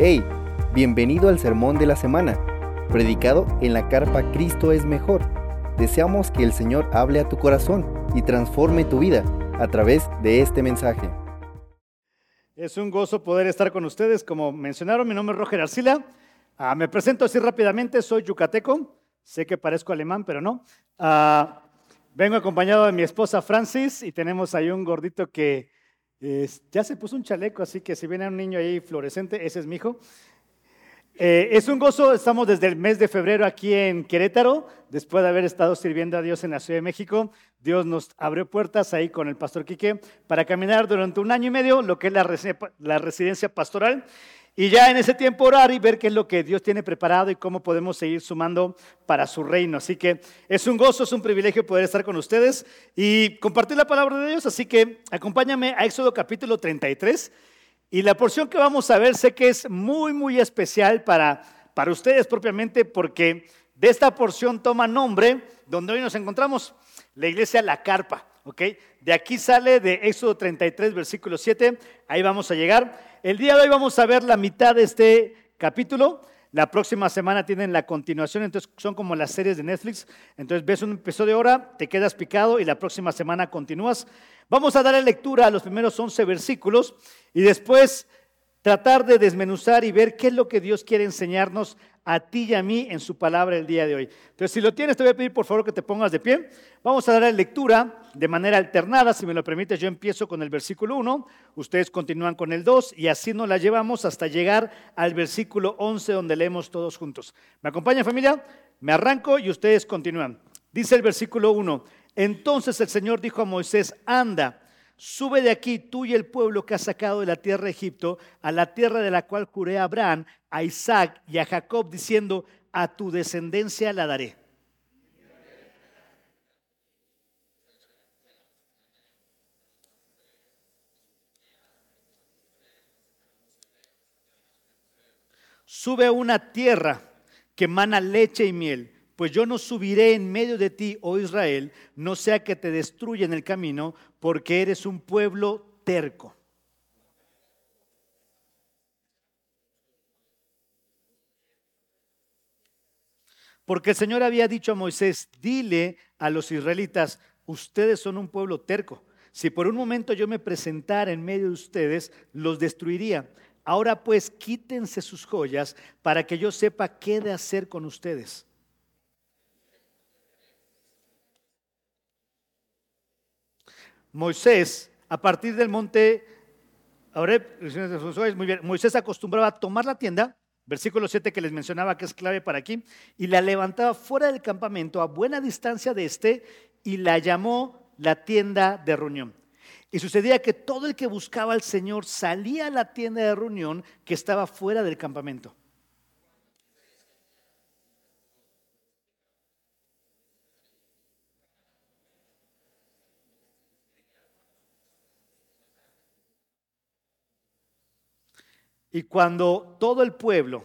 Hey, bienvenido al sermón de la semana, predicado en la carpa Cristo es mejor. Deseamos que el Señor hable a tu corazón y transforme tu vida a través de este mensaje. Es un gozo poder estar con ustedes. Como mencionaron, mi nombre es Roger Arcila. Ah, me presento así rápidamente, soy yucateco. Sé que parezco alemán, pero no. Ah, vengo acompañado de mi esposa Francis y tenemos ahí un gordito que ya se puso un chaleco, así que si viene un niño ahí fluorescente, ese es mi hijo. Eh, es un gozo, estamos desde el mes de febrero aquí en Querétaro, después de haber estado sirviendo a Dios en la Ciudad de México. Dios nos abrió puertas ahí con el pastor Quique para caminar durante un año y medio lo que es la residencia pastoral. Y ya en ese tiempo orar y ver qué es lo que Dios tiene preparado y cómo podemos seguir sumando para su reino. Así que es un gozo, es un privilegio poder estar con ustedes y compartir la palabra de Dios. Así que acompáñame a Éxodo capítulo 33. Y la porción que vamos a ver sé que es muy, muy especial para, para ustedes propiamente porque de esta porción toma nombre donde hoy nos encontramos, la iglesia La Carpa. ¿ok? De aquí sale de Éxodo 33, versículo 7, ahí vamos a llegar. El día de hoy vamos a ver la mitad de este capítulo. La próxima semana tienen la continuación, entonces son como las series de Netflix. Entonces ves un episodio ahora, te quedas picado y la próxima semana continúas. Vamos a darle lectura a los primeros 11 versículos y después tratar de desmenuzar y ver qué es lo que Dios quiere enseñarnos a ti y a mí en su palabra el día de hoy. Entonces, si lo tienes, te voy a pedir por favor que te pongas de pie. Vamos a dar la lectura de manera alternada. Si me lo permites, yo empiezo con el versículo 1, ustedes continúan con el 2 y así nos la llevamos hasta llegar al versículo 11 donde leemos todos juntos. ¿Me acompaña familia? Me arranco y ustedes continúan. Dice el versículo 1, entonces el Señor dijo a Moisés, anda Sube de aquí tú y el pueblo que has sacado de la tierra de Egipto, a la tierra de la cual juré a Abraham, a Isaac y a Jacob, diciendo, a tu descendencia la daré. Sube a una tierra que mana leche y miel pues yo no subiré en medio de ti, oh Israel, no sea que te destruya en el camino, porque eres un pueblo terco. Porque el Señor había dicho a Moisés, dile a los israelitas, ustedes son un pueblo terco. Si por un momento yo me presentara en medio de ustedes, los destruiría. Ahora pues quítense sus joyas para que yo sepa qué de hacer con ustedes. Moisés, a partir del monte muy bien, Moisés acostumbraba a tomar la tienda, versículo 7 que les mencionaba que es clave para aquí, y la levantaba fuera del campamento a buena distancia de este y la llamó la tienda de reunión. Y sucedía que todo el que buscaba al Señor salía a la tienda de reunión que estaba fuera del campamento. Y cuando todo el pueblo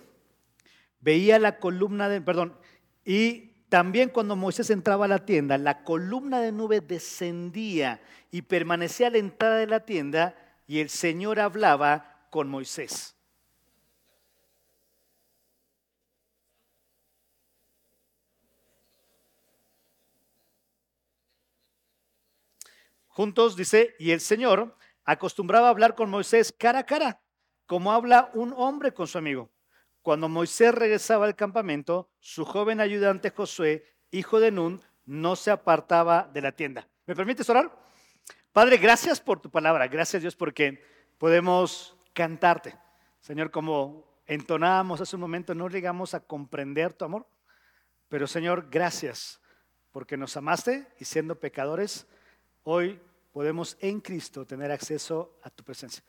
veía la columna de, perdón, y también cuando Moisés entraba a la tienda, la columna de nube descendía y permanecía a la entrada de la tienda y el Señor hablaba con Moisés. Juntos dice, y el Señor acostumbraba a hablar con Moisés cara a cara como habla un hombre con su amigo. Cuando Moisés regresaba al campamento, su joven ayudante Josué, hijo de Nun, no se apartaba de la tienda. ¿Me permites orar? Padre, gracias por tu palabra. Gracias Dios porque podemos cantarte. Señor, como entonábamos hace un momento, no llegamos a comprender tu amor. Pero Señor, gracias porque nos amaste y siendo pecadores, hoy podemos en Cristo tener acceso a tu presencia.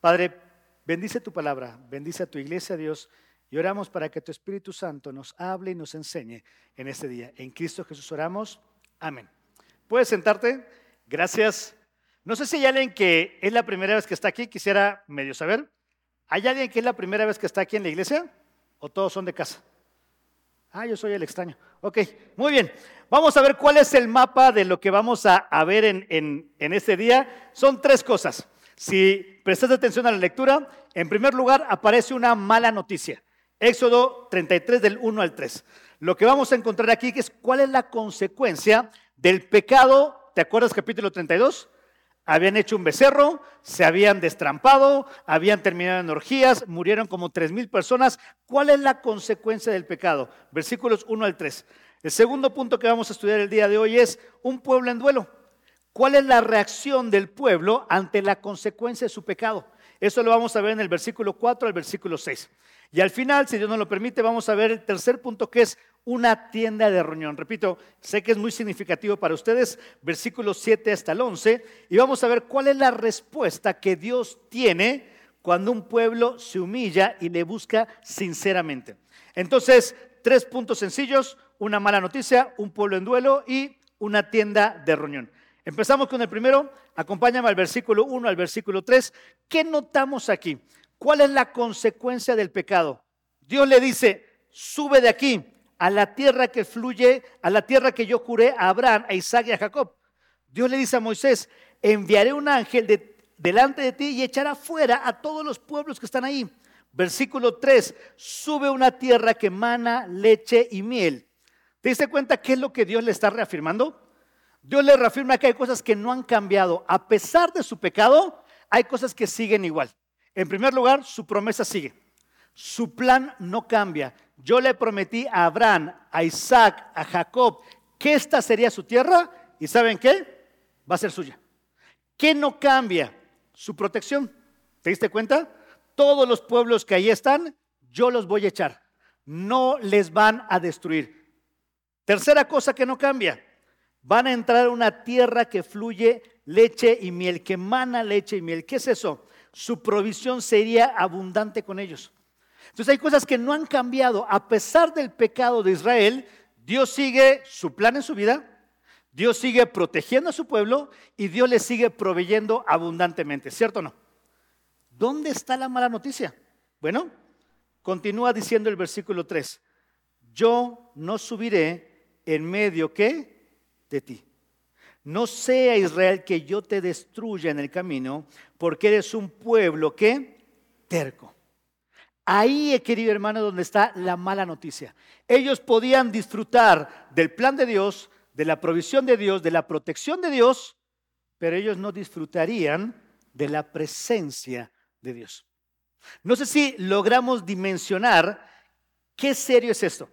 Padre, Bendice tu palabra, bendice a tu iglesia, Dios, y oramos para que tu Espíritu Santo nos hable y nos enseñe en este día. En Cristo Jesús oramos. Amén. ¿Puedes sentarte? Gracias. No sé si hay alguien que es la primera vez que está aquí, quisiera medio saber. ¿Hay alguien que es la primera vez que está aquí en la iglesia? ¿O todos son de casa? Ah, yo soy el extraño. Ok, muy bien. Vamos a ver cuál es el mapa de lo que vamos a, ver en, en este día. Son tres cosas. Si prestas atención a la lectura, en primer lugar aparece una mala noticia. Éxodo 33 del 1 al 3. Lo que vamos a encontrar aquí es cuál es la consecuencia del pecado. ¿Te acuerdas capítulo 32? Habían hecho un becerro, se habían destrampado, habían terminado en orgías, murieron como tres mil personas. ¿Cuál es la consecuencia del pecado? Versículos 1 al 3. El segundo punto que vamos a estudiar el día de hoy es un pueblo en duelo. ¿Cuál es la reacción del pueblo ante la consecuencia de su pecado? Eso lo vamos a ver en el versículo 4 al versículo 6. Y al final, si Dios nos lo permite, vamos a ver el tercer punto que es una tienda de reunión. Repito, sé que es muy significativo para ustedes, versículos 7 hasta el 11, y vamos a ver cuál es la respuesta que Dios tiene cuando un pueblo se humilla y le busca sinceramente. Entonces, tres puntos sencillos, una mala noticia, un pueblo en duelo y una tienda de reunión. Empezamos con el primero, acompáñame al versículo 1 al versículo 3. ¿Qué notamos aquí? ¿Cuál es la consecuencia del pecado? Dios le dice, sube de aquí a la tierra que fluye, a la tierra que yo curé a Abraham, a Isaac y a Jacob. Dios le dice a Moisés, enviaré un ángel delante de ti y echará fuera a todos los pueblos que están ahí. Versículo 3, sube una tierra que mana leche y miel. ¿Te diste cuenta qué es lo que Dios le está reafirmando? Dios le reafirma que hay cosas que no han cambiado. A pesar de su pecado, hay cosas que siguen igual. En primer lugar, su promesa sigue. Su plan no cambia. Yo le prometí a Abraham, a Isaac, a Jacob, que esta sería su tierra y ¿saben qué? Va a ser suya. ¿Qué no cambia? Su protección. ¿Te diste cuenta? Todos los pueblos que ahí están, yo los voy a echar. No les van a destruir. Tercera cosa que no cambia. Van a entrar a una tierra que fluye leche y miel, que emana leche y miel. ¿Qué es eso? su provisión sería abundante con ellos. Entonces hay cosas que no han cambiado. A pesar del pecado de Israel, Dios sigue su plan en su vida, Dios sigue protegiendo a su pueblo y Dios le sigue proveyendo abundantemente, ¿cierto o no? ¿Dónde está la mala noticia? Bueno, continúa diciendo el versículo 3, yo no subiré en medio que de ti. No sea Israel que yo te destruya en el camino, porque eres un pueblo que terco. Ahí, querido hermano, donde está la mala noticia. Ellos podían disfrutar del plan de Dios, de la provisión de Dios, de la protección de Dios, pero ellos no disfrutarían de la presencia de Dios. No sé si logramos dimensionar qué serio es esto.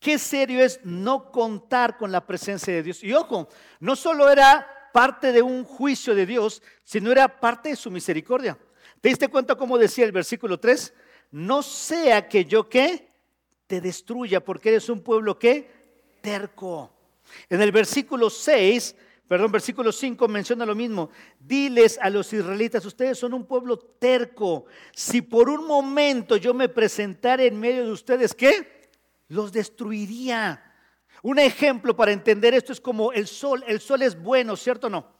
Qué serio es no contar con la presencia de Dios. Y ojo, no solo era parte de un juicio de Dios, sino era parte de su misericordia. ¿Te diste cuenta cómo decía el versículo 3? No sea que yo que te destruya, porque eres un pueblo que terco. En el versículo 6, perdón, versículo 5 menciona lo mismo. Diles a los israelitas, ustedes son un pueblo terco. Si por un momento yo me presentara en medio de ustedes, ¿qué? Los destruiría. Un ejemplo para entender esto es como el sol. El sol es bueno, ¿cierto o no?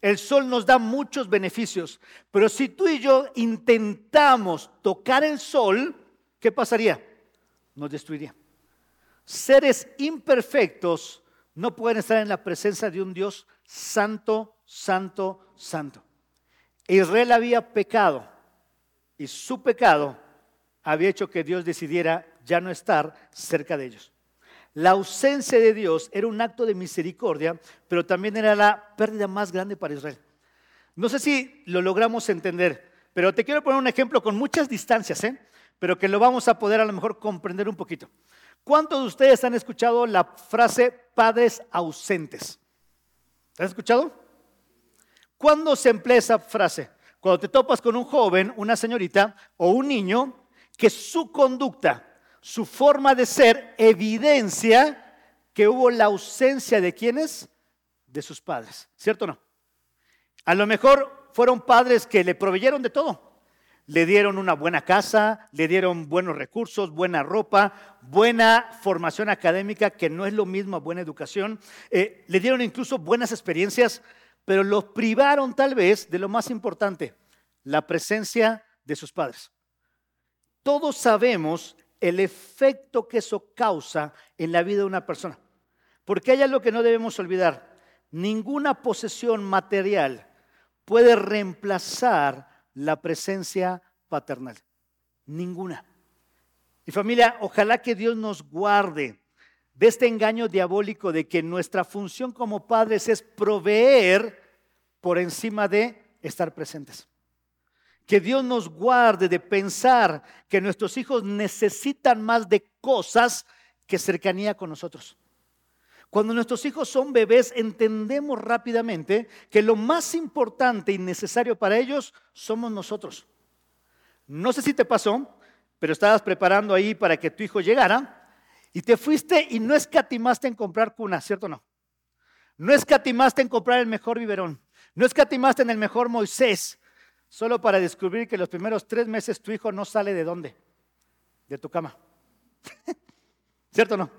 El sol nos da muchos beneficios, pero si tú y yo intentamos tocar el sol, ¿qué pasaría? Nos destruiría. Seres imperfectos no pueden estar en la presencia de un Dios santo, santo, santo. Israel había pecado y su pecado había hecho que Dios decidiera ya no estar cerca de ellos. La ausencia de Dios era un acto de misericordia, pero también era la pérdida más grande para Israel. No sé si lo logramos entender, pero te quiero poner un ejemplo con muchas distancias, ¿eh? pero que lo vamos a poder a lo mejor comprender un poquito. ¿Cuántos de ustedes han escuchado la frase padres ausentes? ¿Has escuchado? ¿Cuándo se emplea esa frase? Cuando te topas con un joven, una señorita o un niño que su conducta su forma de ser evidencia que hubo la ausencia de quienes? De sus padres, ¿cierto o no? A lo mejor fueron padres que le proveyeron de todo. Le dieron una buena casa, le dieron buenos recursos, buena ropa, buena formación académica, que no es lo mismo buena educación. Eh, le dieron incluso buenas experiencias, pero los privaron tal vez de lo más importante, la presencia de sus padres. Todos sabemos el efecto que eso causa en la vida de una persona. Porque hay algo que no debemos olvidar. Ninguna posesión material puede reemplazar la presencia paternal? Ninguna. Y familia, ojalá que Dios nos guarde de este engaño diabólico de que nuestra función como padres es proveer por encima de estar presentes. Que Dios nos guarde de pensar que nuestros hijos necesitan más de cosas que cercanía con nosotros. Cuando nuestros hijos son bebés, entendemos rápidamente que lo más importante y necesario para ellos somos nosotros. No sé si te pasó, pero estabas preparando ahí para que tu hijo llegara y te fuiste y no escatimaste en comprar cuna, ¿cierto o no? No escatimaste en comprar el mejor biberón. No escatimaste en el mejor Moisés. Solo para descubrir que los primeros tres meses tu hijo no sale de dónde? De tu cama. ¿Cierto o no?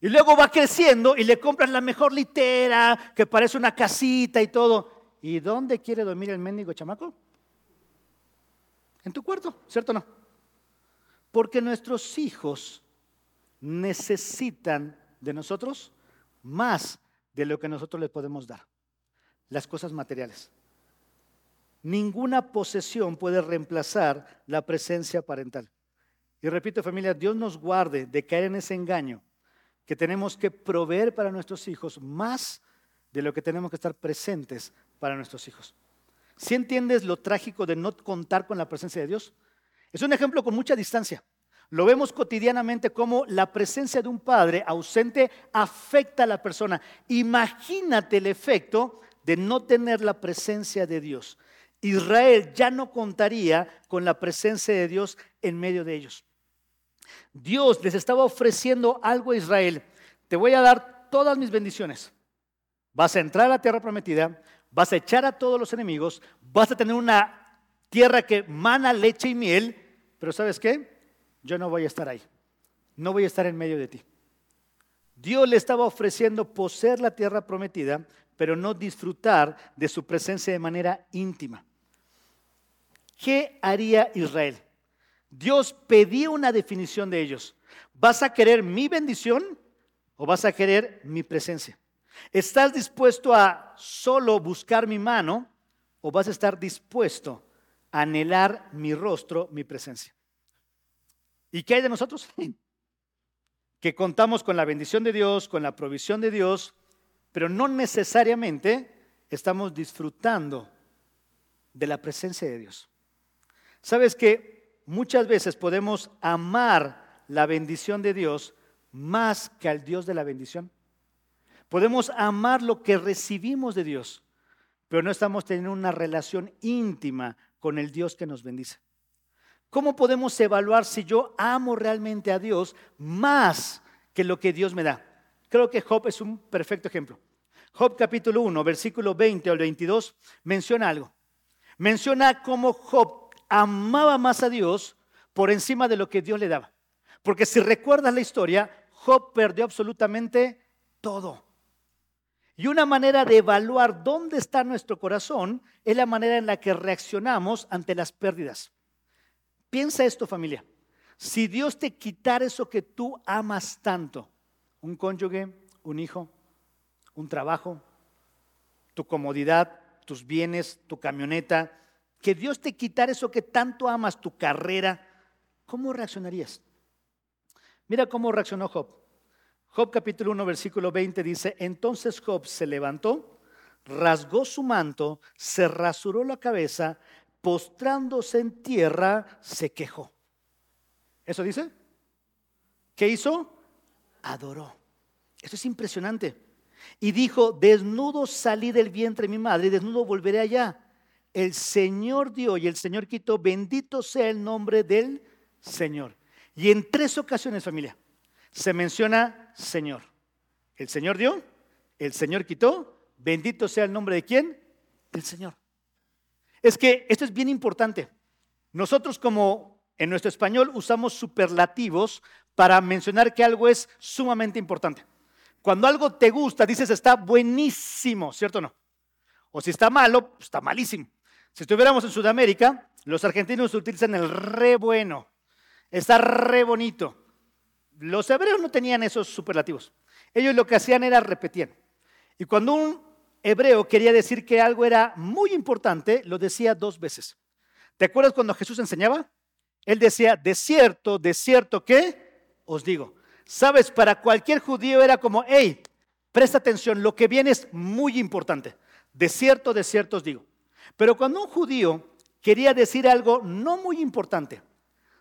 Y luego va creciendo y le compras la mejor litera, que parece una casita y todo. ¿Y dónde quiere dormir el mendigo chamaco? En tu cuarto, ¿cierto o no? Porque nuestros hijos necesitan de nosotros más de lo que nosotros les podemos dar. Las cosas materiales. Ninguna posesión puede reemplazar la presencia parental. Y repito familia, Dios nos guarde de caer en ese engaño que tenemos que proveer para nuestros hijos más de lo que tenemos que estar presentes para nuestros hijos. Si entiendes lo trágico de no contar con la presencia de Dios? Es un ejemplo con mucha distancia. Lo vemos cotidianamente como la presencia de un padre ausente afecta a la persona. Imagínate el efecto de no tener la presencia de Dios. Israel ya no contaría con la presencia de Dios en medio de ellos. Dios les estaba ofreciendo algo a Israel. Te voy a dar todas mis bendiciones. Vas a entrar a la tierra prometida, vas a echar a todos los enemigos, vas a tener una tierra que mana leche y miel, pero ¿sabes qué? Yo no voy a estar ahí, no voy a estar en medio de ti. Dios le estaba ofreciendo poseer la tierra prometida, pero no disfrutar de su presencia de manera íntima. ¿Qué haría Israel? Dios pedía una definición de ellos. ¿Vas a querer mi bendición o vas a querer mi presencia? ¿Estás dispuesto a solo buscar mi mano o vas a estar dispuesto a anhelar mi rostro, mi presencia? ¿Y qué hay de nosotros? Que contamos con la bendición de Dios, con la provisión de Dios, pero no necesariamente estamos disfrutando de la presencia de Dios. ¿Sabes que muchas veces podemos amar la bendición de Dios más que al Dios de la bendición? Podemos amar lo que recibimos de Dios, pero no estamos teniendo una relación íntima con el Dios que nos bendice. ¿Cómo podemos evaluar si yo amo realmente a Dios más que lo que Dios me da? Creo que Job es un perfecto ejemplo. Job capítulo 1, versículo 20 al 22, menciona algo. Menciona cómo Job amaba más a Dios por encima de lo que Dios le daba. Porque si recuerdas la historia, Job perdió absolutamente todo. Y una manera de evaluar dónde está nuestro corazón es la manera en la que reaccionamos ante las pérdidas. Piensa esto familia. Si Dios te quitara eso que tú amas tanto, un cónyuge, un hijo, un trabajo, tu comodidad, tus bienes, tu camioneta, que Dios te quitara eso que tanto amas, tu carrera, ¿cómo reaccionarías? Mira cómo reaccionó Job. Job capítulo 1, versículo 20 dice, entonces Job se levantó, rasgó su manto, se rasuró la cabeza, postrándose en tierra, se quejó. ¿Eso dice? ¿Qué hizo? Adoró. Eso es impresionante. Y dijo, desnudo salí del vientre de mi madre y desnudo volveré allá. El Señor dio y el Señor quitó, bendito sea el nombre del Señor. Y en tres ocasiones, familia, se menciona Señor. El Señor dio, el Señor quitó, bendito sea el nombre de quién? El Señor. Es que esto es bien importante. Nosotros como en nuestro español usamos superlativos para mencionar que algo es sumamente importante. Cuando algo te gusta, dices está buenísimo, ¿cierto o no? O si está malo, pues, está malísimo. Si estuviéramos en Sudamérica, los argentinos utilizan el re bueno. Está re bonito. Los hebreos no tenían esos superlativos. Ellos lo que hacían era repetir. Y cuando un hebreo quería decir que algo era muy importante, lo decía dos veces. ¿Te acuerdas cuando Jesús enseñaba? Él decía, de cierto, de cierto que os digo. Sabes, para cualquier judío era como, hey, presta atención, lo que viene es muy importante. De cierto, de cierto os digo. Pero cuando un judío quería decir algo no muy importante,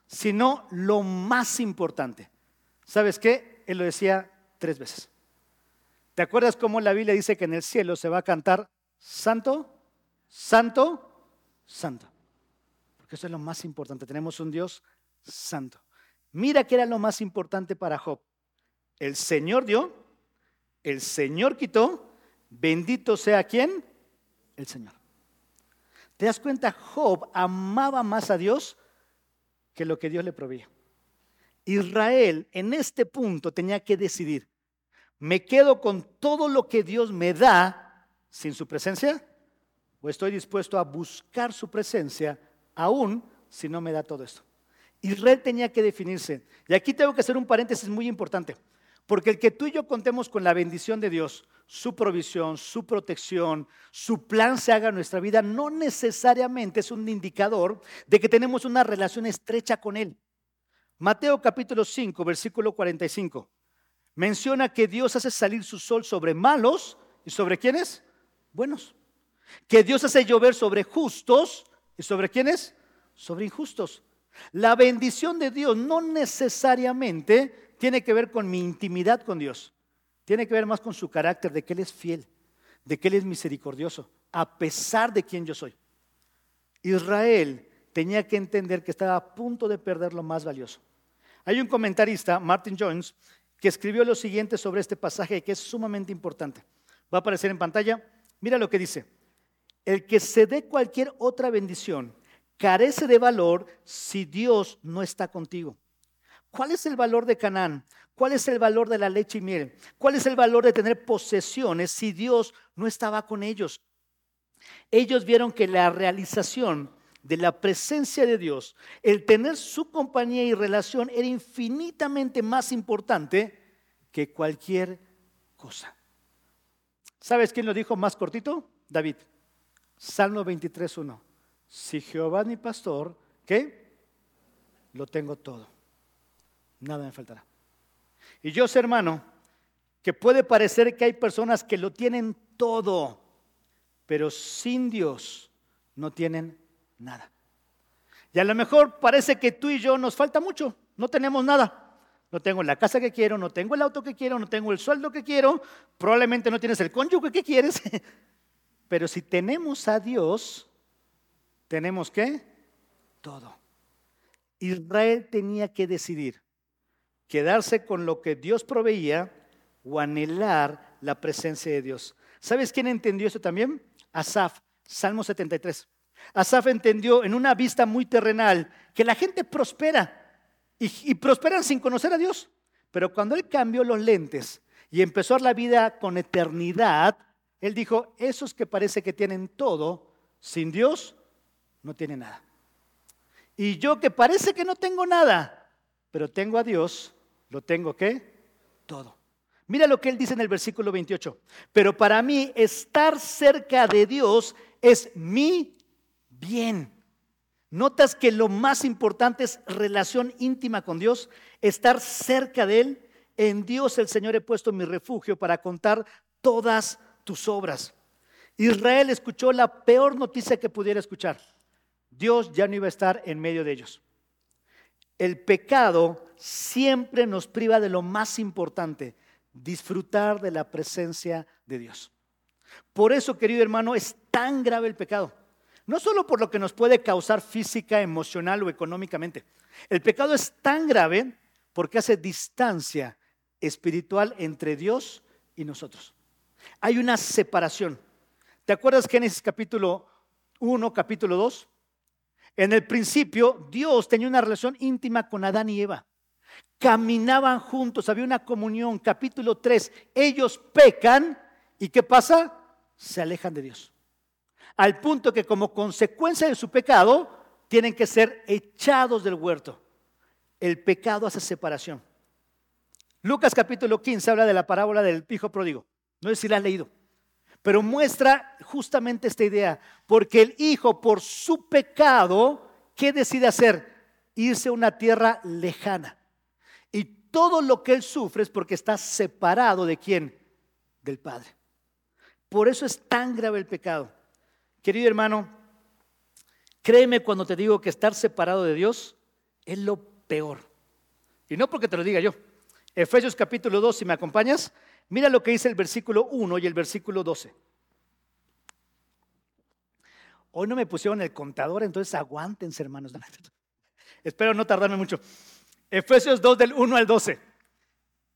sino lo más importante, ¿sabes qué? Él lo decía tres veces. ¿Te acuerdas cómo la Biblia dice que en el cielo se va a cantar santo, santo, santo? Porque eso es lo más importante. Tenemos un Dios santo. Mira que era lo más importante para Job. El Señor dio, el Señor quitó, bendito sea quien, el Señor. ¿Te das cuenta? Job amaba más a Dios que lo que Dios le proveía. Israel en este punto tenía que decidir, ¿me quedo con todo lo que Dios me da sin su presencia? ¿O estoy dispuesto a buscar su presencia aún si no me da todo esto? Israel tenía que definirse. Y aquí tengo que hacer un paréntesis muy importante. Porque el que tú y yo contemos con la bendición de Dios, su provisión, su protección, su plan se haga en nuestra vida, no necesariamente es un indicador de que tenemos una relación estrecha con Él. Mateo capítulo 5, versículo 45, menciona que Dios hace salir su sol sobre malos y sobre quienes? Buenos. Que Dios hace llover sobre justos y sobre quienes? Sobre injustos. La bendición de Dios no necesariamente tiene que ver con mi intimidad con Dios. Tiene que ver más con su carácter, de que Él es fiel, de que Él es misericordioso, a pesar de quien yo soy. Israel tenía que entender que estaba a punto de perder lo más valioso. Hay un comentarista, Martin Jones, que escribió lo siguiente sobre este pasaje que es sumamente importante. Va a aparecer en pantalla. Mira lo que dice. El que se dé cualquier otra bendición carece de valor si Dios no está contigo. ¿Cuál es el valor de Canaán? ¿Cuál es el valor de la leche y miel? ¿Cuál es el valor de tener posesiones si Dios no estaba con ellos? Ellos vieron que la realización de la presencia de Dios, el tener su compañía y relación era infinitamente más importante que cualquier cosa. ¿Sabes quién lo dijo más cortito? David. Salmo 23.1. Si Jehová es mi pastor, ¿qué? Lo tengo todo nada me faltará. Y yo sé, hermano, que puede parecer que hay personas que lo tienen todo, pero sin Dios no tienen nada. Y a lo mejor parece que tú y yo nos falta mucho, no tenemos nada. No tengo la casa que quiero, no tengo el auto que quiero, no tengo el sueldo que quiero, probablemente no tienes el cónyuge que quieres. Pero si tenemos a Dios, tenemos que todo. Israel tenía que decidir quedarse con lo que Dios proveía o anhelar la presencia de Dios. ¿Sabes quién entendió esto también? Asaf, Salmo 73. Asaf entendió en una vista muy terrenal que la gente prospera y, y prosperan sin conocer a Dios. Pero cuando él cambió los lentes y empezó la vida con eternidad, él dijo, esos que parece que tienen todo, sin Dios, no tienen nada. Y yo que parece que no tengo nada, pero tengo a Dios, lo tengo qué? Todo. Mira lo que él dice en el versículo 28. Pero para mí estar cerca de Dios es mi bien. ¿Notas que lo más importante es relación íntima con Dios? Estar cerca de Él. En Dios el Señor he puesto mi refugio para contar todas tus obras. Israel escuchó la peor noticia que pudiera escuchar. Dios ya no iba a estar en medio de ellos. El pecado siempre nos priva de lo más importante, disfrutar de la presencia de Dios. Por eso, querido hermano, es tan grave el pecado. No solo por lo que nos puede causar física, emocional o económicamente. El pecado es tan grave porque hace distancia espiritual entre Dios y nosotros. Hay una separación. ¿Te acuerdas Génesis capítulo 1, capítulo 2? En el principio, Dios tenía una relación íntima con Adán y Eva caminaban juntos, había una comunión. Capítulo 3, ellos pecan y ¿qué pasa? Se alejan de Dios. Al punto que como consecuencia de su pecado tienen que ser echados del huerto. El pecado hace separación. Lucas capítulo 15 habla de la parábola del hijo pródigo. No sé si la has leído. Pero muestra justamente esta idea, porque el hijo por su pecado, ¿qué decide hacer? Irse a una tierra lejana. Y todo lo que él sufre es porque está separado de quién? Del Padre. Por eso es tan grave el pecado. Querido hermano, créeme cuando te digo que estar separado de Dios es lo peor. Y no porque te lo diga yo. Efesios capítulo 2, si me acompañas, mira lo que dice el versículo 1 y el versículo 12. Hoy no me pusieron el contador, entonces aguántense, hermanos. Espero no tardarme mucho. Efesios 2 del 1 al 12.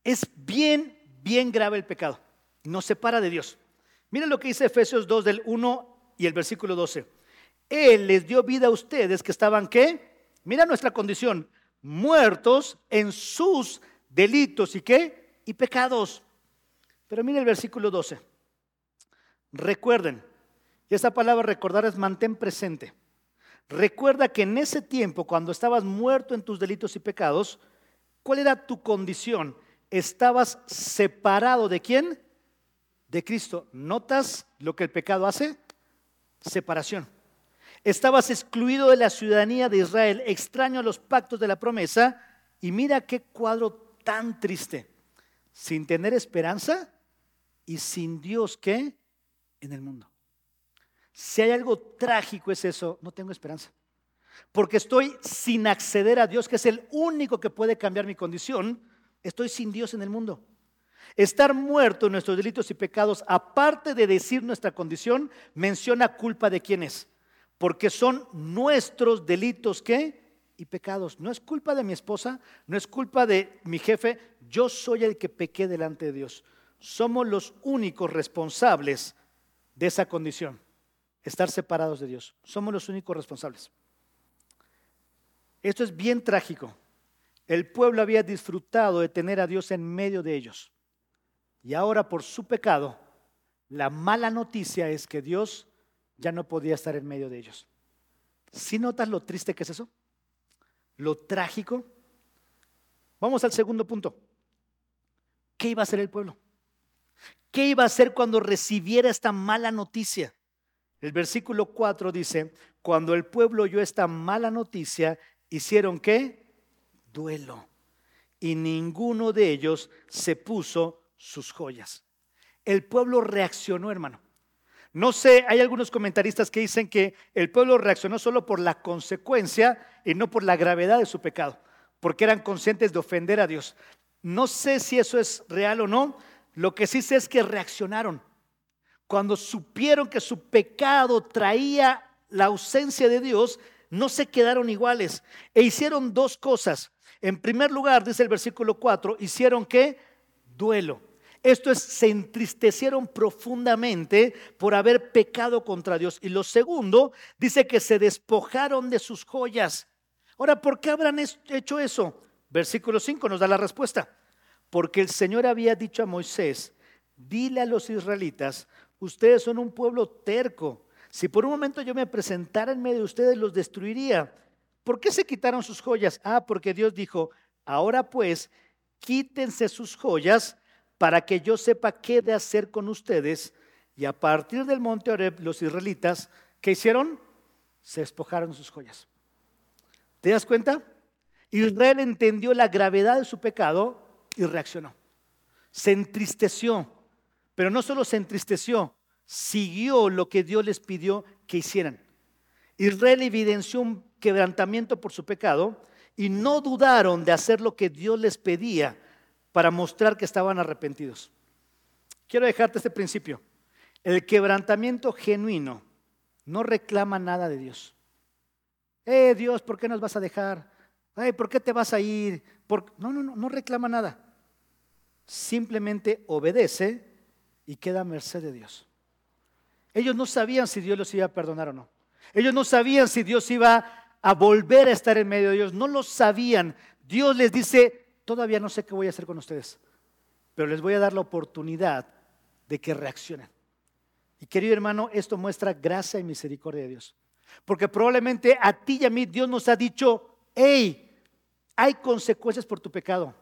Es bien, bien grave el pecado. Nos separa de Dios. Mira lo que dice Efesios 2 del 1 y el versículo 12. Él les dio vida a ustedes que estaban, ¿qué? Mira nuestra condición, muertos en sus delitos y qué? Y pecados. Pero mira el versículo 12. Recuerden, y esa palabra recordar es mantén presente. Recuerda que en ese tiempo, cuando estabas muerto en tus delitos y pecados, ¿cuál era tu condición? Estabas separado de quién? de Cristo, ¿notas lo que el pecado hace? Separación. Estabas excluido de la ciudadanía de Israel, extraño a los pactos de la promesa, y mira qué cuadro tan triste. Sin tener esperanza y sin Dios, ¿qué? En el mundo. Si hay algo trágico es eso, no tengo esperanza. Porque estoy sin acceder a Dios, que es el único que puede cambiar mi condición. Estoy sin Dios en el mundo. Estar muerto en nuestros delitos y pecados, aparte de decir nuestra condición, menciona culpa de quiénes. Porque son nuestros delitos ¿qué? y pecados. No es culpa de mi esposa, no es culpa de mi jefe, yo soy el que pequé delante de Dios. Somos los únicos responsables de esa condición, estar separados de Dios. Somos los únicos responsables. Esto es bien trágico. El pueblo había disfrutado de tener a Dios en medio de ellos. Y ahora por su pecado, la mala noticia es que Dios ya no podía estar en medio de ellos. ¿Sí notas lo triste que es eso? Lo trágico. Vamos al segundo punto. ¿Qué iba a hacer el pueblo? ¿Qué iba a hacer cuando recibiera esta mala noticia? El versículo 4 dice, cuando el pueblo oyó esta mala noticia, hicieron qué? Duelo. Y ninguno de ellos se puso sus joyas. El pueblo reaccionó, hermano. No sé, hay algunos comentaristas que dicen que el pueblo reaccionó solo por la consecuencia y no por la gravedad de su pecado, porque eran conscientes de ofender a Dios. No sé si eso es real o no, lo que sí sé es que reaccionaron. Cuando supieron que su pecado traía la ausencia de Dios, no se quedaron iguales e hicieron dos cosas. En primer lugar, dice el versículo 4, hicieron que duelo. Esto es, se entristecieron profundamente por haber pecado contra Dios. Y lo segundo, dice que se despojaron de sus joyas. Ahora, ¿por qué habrán hecho eso? Versículo 5 nos da la respuesta. Porque el Señor había dicho a Moisés, dile a los israelitas, ustedes son un pueblo terco. Si por un momento yo me presentara en medio de ustedes, los destruiría. ¿Por qué se quitaron sus joyas? Ah, porque Dios dijo, ahora pues, quítense sus joyas para que yo sepa qué de hacer con ustedes. Y a partir del monte Oreb, los israelitas, ¿qué hicieron? Se despojaron sus joyas. ¿Te das cuenta? Israel entendió la gravedad de su pecado y reaccionó. Se entristeció, pero no solo se entristeció, siguió lo que Dios les pidió que hicieran. Israel evidenció un quebrantamiento por su pecado y no dudaron de hacer lo que Dios les pedía para mostrar que estaban arrepentidos. Quiero dejarte este principio. El quebrantamiento genuino no reclama nada de Dios. Eh, Dios, ¿por qué nos vas a dejar? Eh, ¿por qué te vas a ir? No, no, no, no reclama nada. Simplemente obedece y queda a merced de Dios. Ellos no sabían si Dios los iba a perdonar o no. Ellos no sabían si Dios iba a volver a estar en medio de ellos. No lo sabían. Dios les dice, todavía no sé qué voy a hacer con ustedes, pero les voy a dar la oportunidad de que reaccionen. Y querido hermano, esto muestra gracia y misericordia de Dios. Porque probablemente a ti y a mí Dios nos ha dicho, hey, hay consecuencias por tu pecado.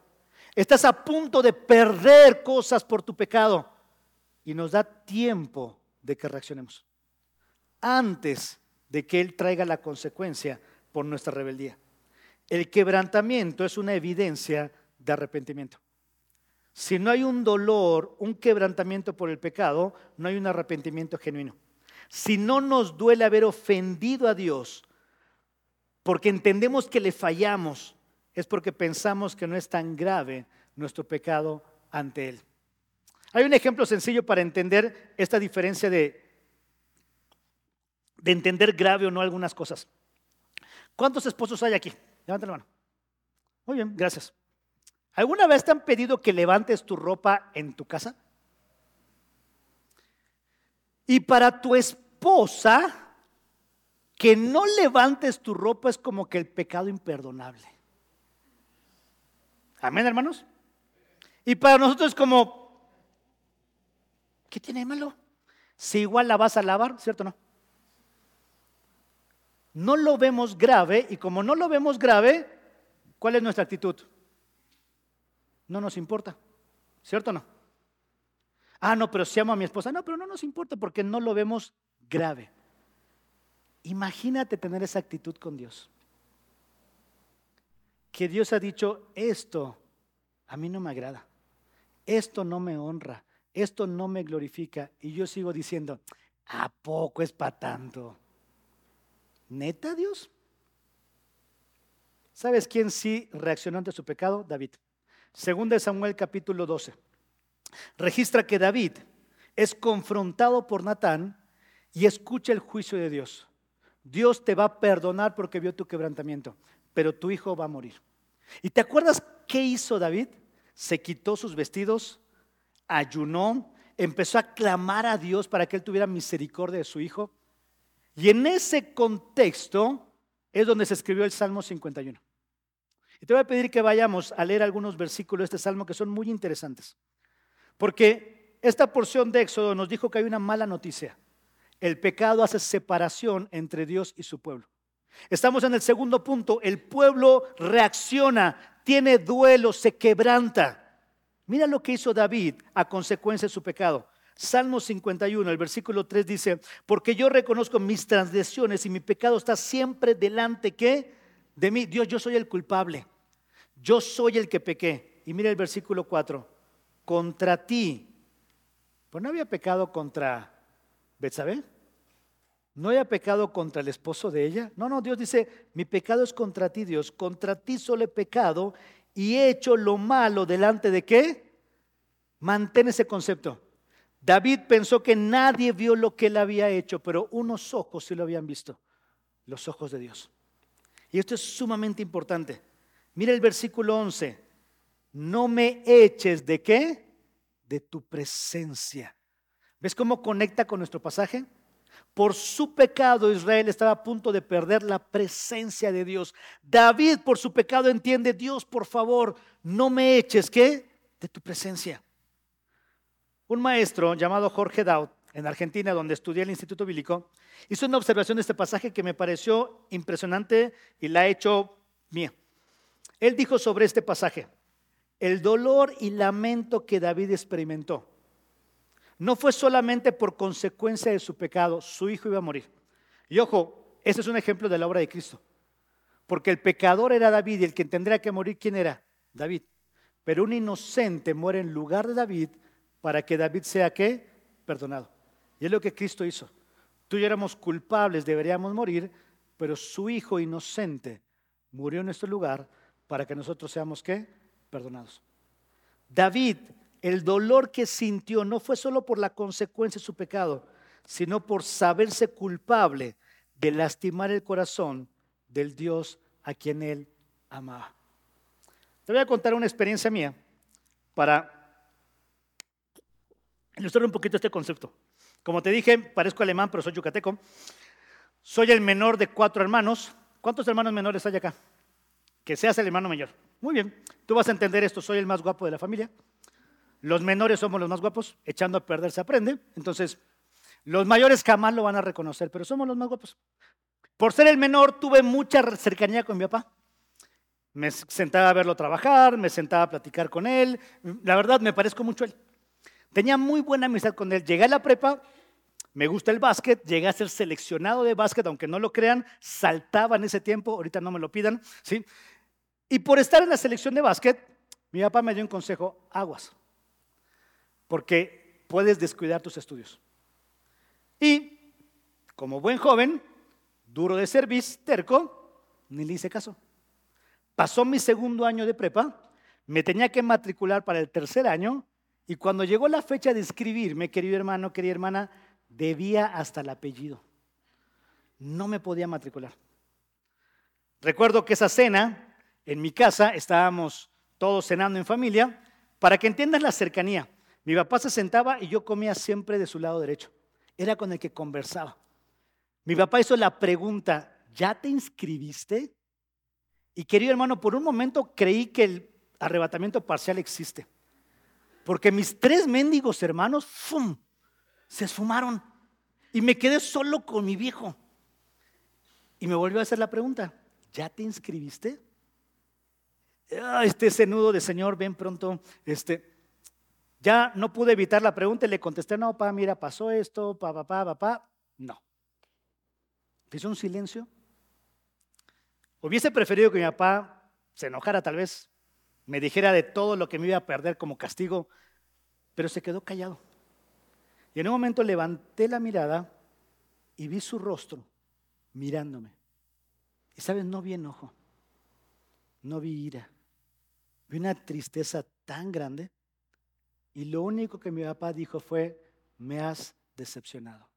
Estás a punto de perder cosas por tu pecado. y nos da tiempo de que reaccionemos. Antes de que Él traiga la consecuencia por nuestra rebeldía. El quebrantamiento es una evidencia de arrepentimiento. Si no hay un dolor, un quebrantamiento por el pecado, no hay un arrepentimiento genuino. Si no nos duele haber ofendido a Dios, porque entendemos que le fallamos, es porque pensamos que no es tan grave nuestro pecado ante Él. Hay un ejemplo sencillo para entender esta diferencia de, de entender grave o no algunas cosas. ¿Cuántos esposos hay aquí? Levanten la mano. Muy bien, gracias. ¿Alguna vez te han pedido que levantes tu ropa en tu casa? Y para tu esposa, que no levantes tu ropa es como que el pecado imperdonable. Amén, hermanos. Y para nosotros es como, ¿qué tiene de malo? Si igual la vas a lavar, ¿cierto o no? No lo vemos grave y como no lo vemos grave, ¿cuál es nuestra actitud? No nos importa, ¿cierto o no? Ah, no, pero si amo a mi esposa, no, pero no nos importa porque no lo vemos grave. Imagínate tener esa actitud con Dios. Que Dios ha dicho, esto a mí no me agrada, esto no me honra, esto no me glorifica. Y yo sigo diciendo, ¿a poco es para tanto? ¿Neta Dios? ¿Sabes quién sí reaccionó ante su pecado? David. Segunda de Samuel capítulo 12. Registra que David es confrontado por Natán y escucha el juicio de Dios. Dios te va a perdonar porque vio tu quebrantamiento, pero tu hijo va a morir. ¿Y te acuerdas qué hizo David? Se quitó sus vestidos, ayunó, empezó a clamar a Dios para que él tuviera misericordia de su hijo. Y en ese contexto es donde se escribió el Salmo 51. Y te voy a pedir que vayamos a leer algunos versículos de este salmo que son muy interesantes. Porque esta porción de Éxodo nos dijo que hay una mala noticia el pecado hace separación entre Dios y su pueblo. Estamos en el segundo punto, el pueblo reacciona, tiene duelo, se quebranta. Mira lo que hizo David a consecuencia de su pecado. Salmo 51, el versículo 3 dice, porque yo reconozco mis transgresiones y mi pecado está siempre delante que de mí. Dios, yo soy el culpable. Yo soy el que pequé. Y mira el versículo 4, contra ti. Pues no había pecado contra Betsabé. ¿No haya pecado contra el esposo de ella? No, no, Dios dice, mi pecado es contra ti, Dios. Contra ti solo he pecado y he hecho lo malo delante de qué? Mantén ese concepto. David pensó que nadie vio lo que él había hecho, pero unos ojos sí lo habían visto, los ojos de Dios. Y esto es sumamente importante. Mira el versículo 11. No me eches de qué? De tu presencia. ¿Ves cómo conecta con nuestro pasaje? Por su pecado Israel estaba a punto de perder la presencia de Dios. David por su pecado entiende, Dios, por favor, no me eches, ¿qué? De tu presencia. Un maestro llamado Jorge Daud, en Argentina, donde estudié el Instituto Bíblico, hizo una observación de este pasaje que me pareció impresionante y la ha hecho mía. Él dijo sobre este pasaje, el dolor y lamento que David experimentó no fue solamente por consecuencia de su pecado, su hijo iba a morir. Y ojo, ese es un ejemplo de la obra de Cristo. Porque el pecador era David y el que tendría que morir, ¿quién era? David. Pero un inocente muere en lugar de David para que David sea qué? Perdonado. Y es lo que Cristo hizo. Tú y éramos culpables, deberíamos morir, pero su hijo inocente murió en nuestro lugar para que nosotros seamos qué? Perdonados. David el dolor que sintió no fue solo por la consecuencia de su pecado, sino por saberse culpable de lastimar el corazón del Dios a quien él amaba. Te voy a contar una experiencia mía para ilustrar un poquito este concepto. Como te dije, parezco alemán, pero soy yucateco. Soy el menor de cuatro hermanos. ¿Cuántos hermanos menores hay acá? Que seas el hermano mayor. Muy bien, tú vas a entender esto, soy el más guapo de la familia. Los menores somos los más guapos, echando a perder se aprende. Entonces, los mayores jamás lo van a reconocer, pero somos los más guapos. Por ser el menor, tuve mucha cercanía con mi papá. Me sentaba a verlo trabajar, me sentaba a platicar con él. La verdad, me parezco mucho a él. Tenía muy buena amistad con él. Llegué a la prepa, me gusta el básquet, llegué a ser seleccionado de básquet, aunque no lo crean, saltaba en ese tiempo, ahorita no me lo pidan, ¿sí? Y por estar en la selección de básquet, mi papá me dio un consejo, aguas, porque puedes descuidar tus estudios. Y como buen joven, duro de servicio, terco, ni le hice caso. Pasó mi segundo año de prepa, me tenía que matricular para el tercer año y cuando llegó la fecha de inscribirme, querido hermano, querida hermana, debía hasta el apellido. No me podía matricular. Recuerdo que esa cena, en mi casa, estábamos todos cenando en familia, para que entiendas la cercanía. Mi papá se sentaba y yo comía siempre de su lado derecho. Era con el que conversaba. Mi papá hizo la pregunta, ¿ya te inscribiste? Y querido hermano, por un momento creí que el arrebatamiento parcial existe. Porque mis tres mendigos hermanos, ¡fum! se esfumaron. Y me quedé solo con mi viejo. Y me volvió a hacer la pregunta, ¿ya te inscribiste? Ah, este ese nudo de Señor, ven pronto. Este, ya no pude evitar la pregunta y le contesté, no, papá, mira, pasó esto, papá, papá, papá. No. Hizo un silencio. Hubiese preferido que mi papá se enojara tal vez, me dijera de todo lo que me iba a perder como castigo, pero se quedó callado. Y en un momento levanté la mirada y vi su rostro mirándome. Y sabes, no vi enojo, no vi ira, vi una tristeza tan grande. Y lo único que mi papá dijo fue, me has decepcionado.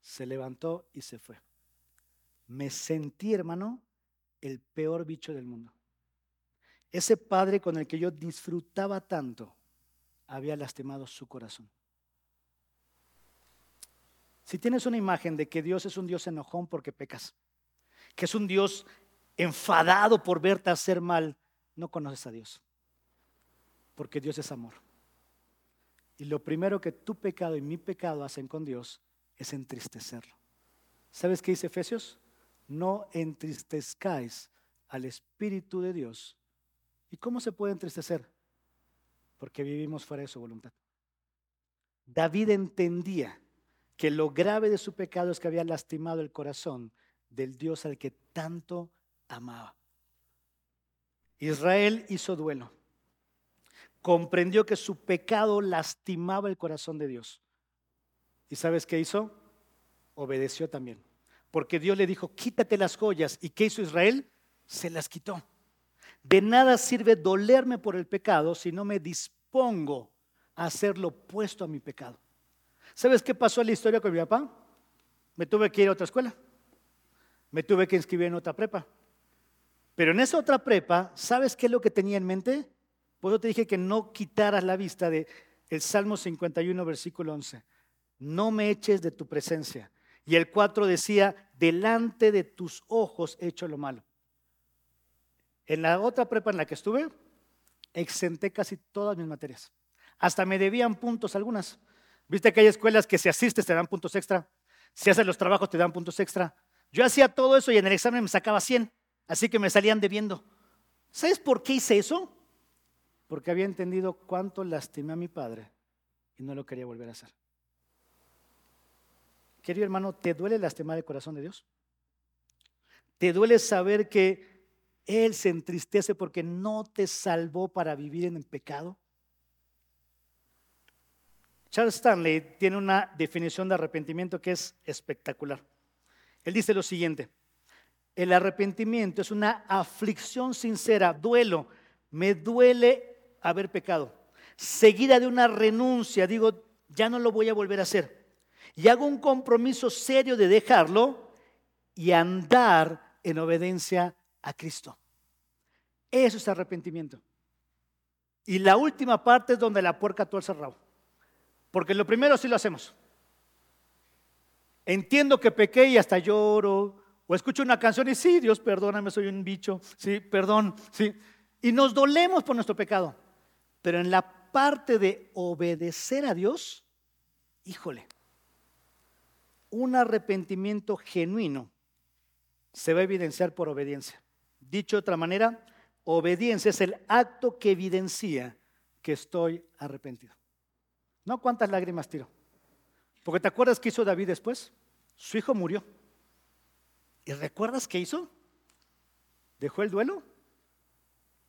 Se levantó y se fue. Me sentí, hermano, el peor bicho del mundo. Ese padre con el que yo disfrutaba tanto había lastimado su corazón. Si tienes una imagen de que Dios es un Dios enojón porque pecas, que es un Dios enfadado por verte hacer mal, no conoces a Dios. Porque Dios es amor. Y lo primero que tu pecado y mi pecado hacen con Dios es entristecerlo. ¿Sabes qué dice Efesios? No entristezcáis al Espíritu de Dios. ¿Y cómo se puede entristecer? Porque vivimos fuera de su voluntad. David entendía que lo grave de su pecado es que había lastimado el corazón del Dios al que tanto amaba. Israel hizo duelo. Comprendió que su pecado lastimaba el corazón de Dios. ¿Y sabes qué hizo? Obedeció también. Porque Dios le dijo, quítate las joyas. ¿Y qué hizo Israel? Se las quitó. De nada sirve dolerme por el pecado si no me dispongo a hacer lo opuesto a mi pecado. ¿Sabes qué pasó en la historia con mi papá? Me tuve que ir a otra escuela. Me tuve que inscribir en otra prepa. Pero en esa otra prepa, ¿sabes qué es lo que tenía en mente? Pues yo te dije que no quitaras la vista de el Salmo 51, versículo 11. No me eches de tu presencia. Y el 4 decía, delante de tus ojos he hecho lo malo. En la otra prepa en la que estuve, exenté casi todas mis materias. Hasta me debían puntos algunas. Viste que hay escuelas que si asistes te dan puntos extra, si haces los trabajos te dan puntos extra. Yo hacía todo eso y en el examen me sacaba 100, así que me salían debiendo. ¿Sabes por qué hice eso? Porque había entendido cuánto lastimé a mi padre y no lo quería volver a hacer. Querido hermano, ¿te duele lastimar el corazón de Dios? ¿Te duele saber que Él se entristece porque no te salvó para vivir en el pecado? Charles Stanley tiene una definición de arrepentimiento que es espectacular. Él dice lo siguiente, el arrepentimiento es una aflicción sincera, duelo, me duele haber pecado, seguida de una renuncia, digo, ya no lo voy a volver a hacer. Y hago un compromiso serio de dejarlo y andar en obediencia a Cristo. Eso es arrepentimiento. Y la última parte es donde la puerca tuerce el rabo. Porque lo primero sí lo hacemos. Entiendo que pequé y hasta lloro. O escucho una canción y sí, Dios, perdóname, soy un bicho. Sí, perdón. Sí. Y nos dolemos por nuestro pecado. Pero en la parte de obedecer a Dios, híjole, un arrepentimiento genuino se va a evidenciar por obediencia. Dicho de otra manera, obediencia es el acto que evidencia que estoy arrepentido. No cuántas lágrimas tiró. Porque te acuerdas qué hizo David después? Su hijo murió. ¿Y recuerdas qué hizo? Dejó el duelo,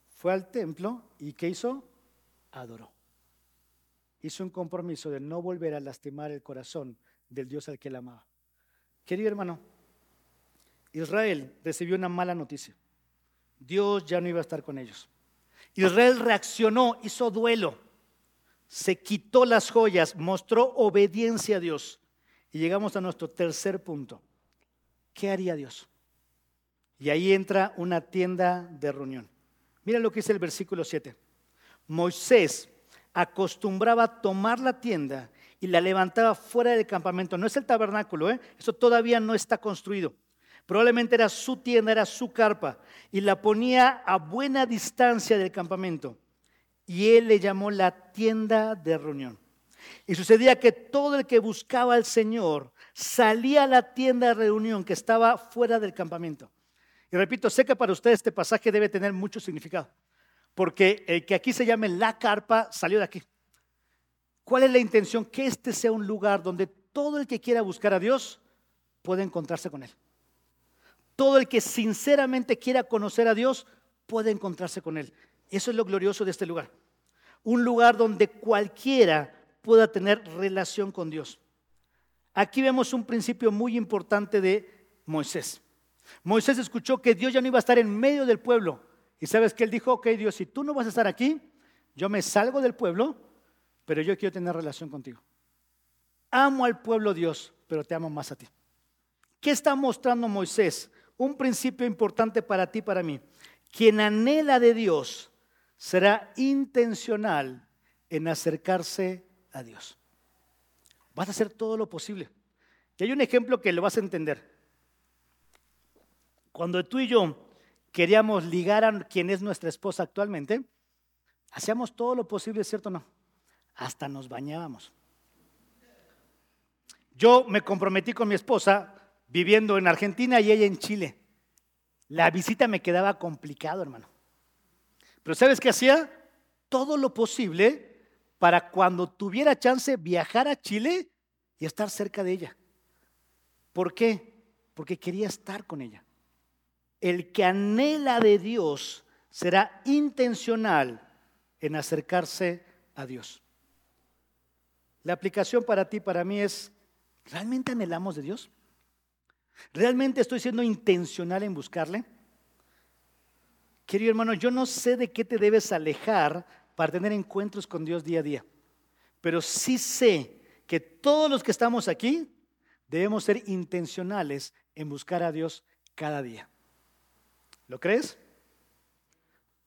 fue al templo y ¿qué hizo? Adoró. Hizo un compromiso de no volver a lastimar el corazón del Dios al que él amaba. Querido hermano, Israel recibió una mala noticia. Dios ya no iba a estar con ellos. Israel reaccionó, hizo duelo, se quitó las joyas, mostró obediencia a Dios. Y llegamos a nuestro tercer punto. ¿Qué haría Dios? Y ahí entra una tienda de reunión. Mira lo que dice el versículo 7. Moisés acostumbraba tomar la tienda y la levantaba fuera del campamento. No es el tabernáculo, ¿eh? eso todavía no está construido. Probablemente era su tienda, era su carpa, y la ponía a buena distancia del campamento. Y él le llamó la tienda de reunión. Y sucedía que todo el que buscaba al Señor salía a la tienda de reunión que estaba fuera del campamento. Y repito, sé que para usted este pasaje debe tener mucho significado, porque el que aquí se llame la carpa salió de aquí. ¿Cuál es la intención? Que este sea un lugar donde todo el que quiera buscar a Dios puede encontrarse con Él. Todo el que sinceramente quiera conocer a Dios puede encontrarse con Él. Eso es lo glorioso de este lugar. Un lugar donde cualquiera pueda tener relación con Dios. Aquí vemos un principio muy importante de Moisés. Moisés escuchó que Dios ya no iba a estar en medio del pueblo. Y sabes que él dijo, ok Dios, si tú no vas a estar aquí, yo me salgo del pueblo, pero yo quiero tener relación contigo. Amo al pueblo Dios, pero te amo más a ti. ¿Qué está mostrando Moisés? Un principio importante para ti para mí. Quien anhela de Dios será intencional en acercarse a Dios. Vas a hacer todo lo posible. Y hay un ejemplo que lo vas a entender. Cuando tú y yo queríamos ligar a quien es nuestra esposa actualmente, hacíamos todo lo posible, ¿cierto o no? Hasta nos bañábamos. Yo me comprometí con mi esposa viviendo en Argentina y ella en Chile. La visita me quedaba complicado, hermano. Pero ¿sabes qué hacía? Todo lo posible para cuando tuviera chance viajar a Chile y estar cerca de ella. ¿Por qué? Porque quería estar con ella. El que anhela de Dios será intencional en acercarse a Dios. La aplicación para ti, para mí es, ¿realmente anhelamos de Dios? ¿Realmente estoy siendo intencional en buscarle? Querido hermano, yo no sé de qué te debes alejar para tener encuentros con Dios día a día. Pero sí sé que todos los que estamos aquí debemos ser intencionales en buscar a Dios cada día. ¿Lo crees?